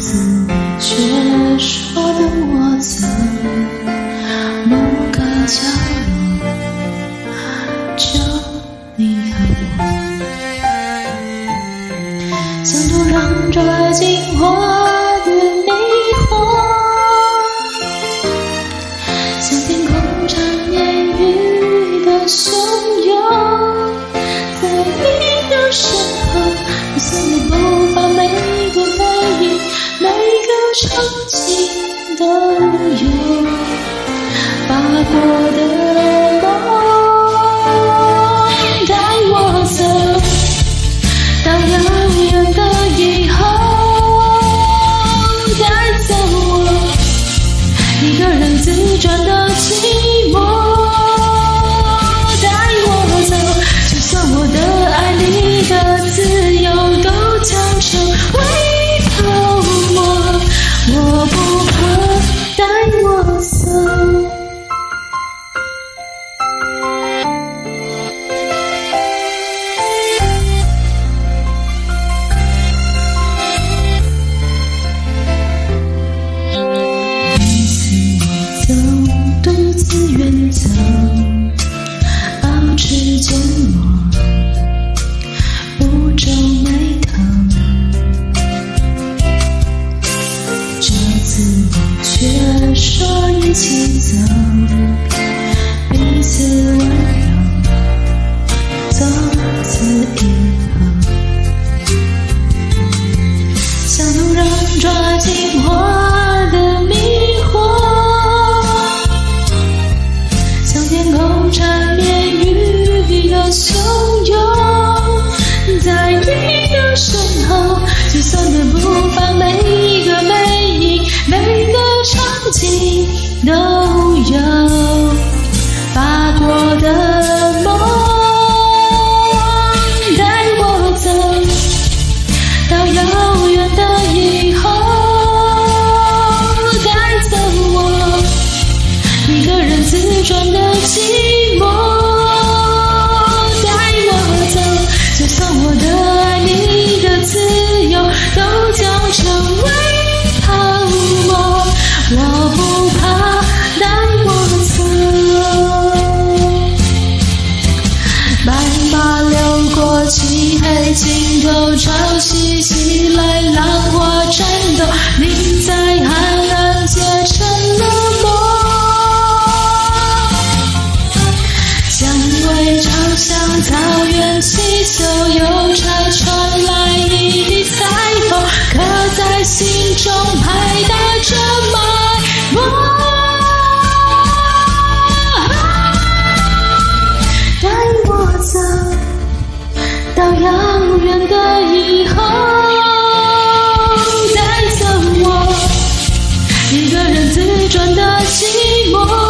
怎么却说等我走某个角落，就你和我，像土壤抓紧花的迷惑，像天空缠绵雨的宿。西秋邮差传来一的彩虹，刻在心中拍打着脉搏。带我走到遥远的以后，带走我一个人自转的寂寞。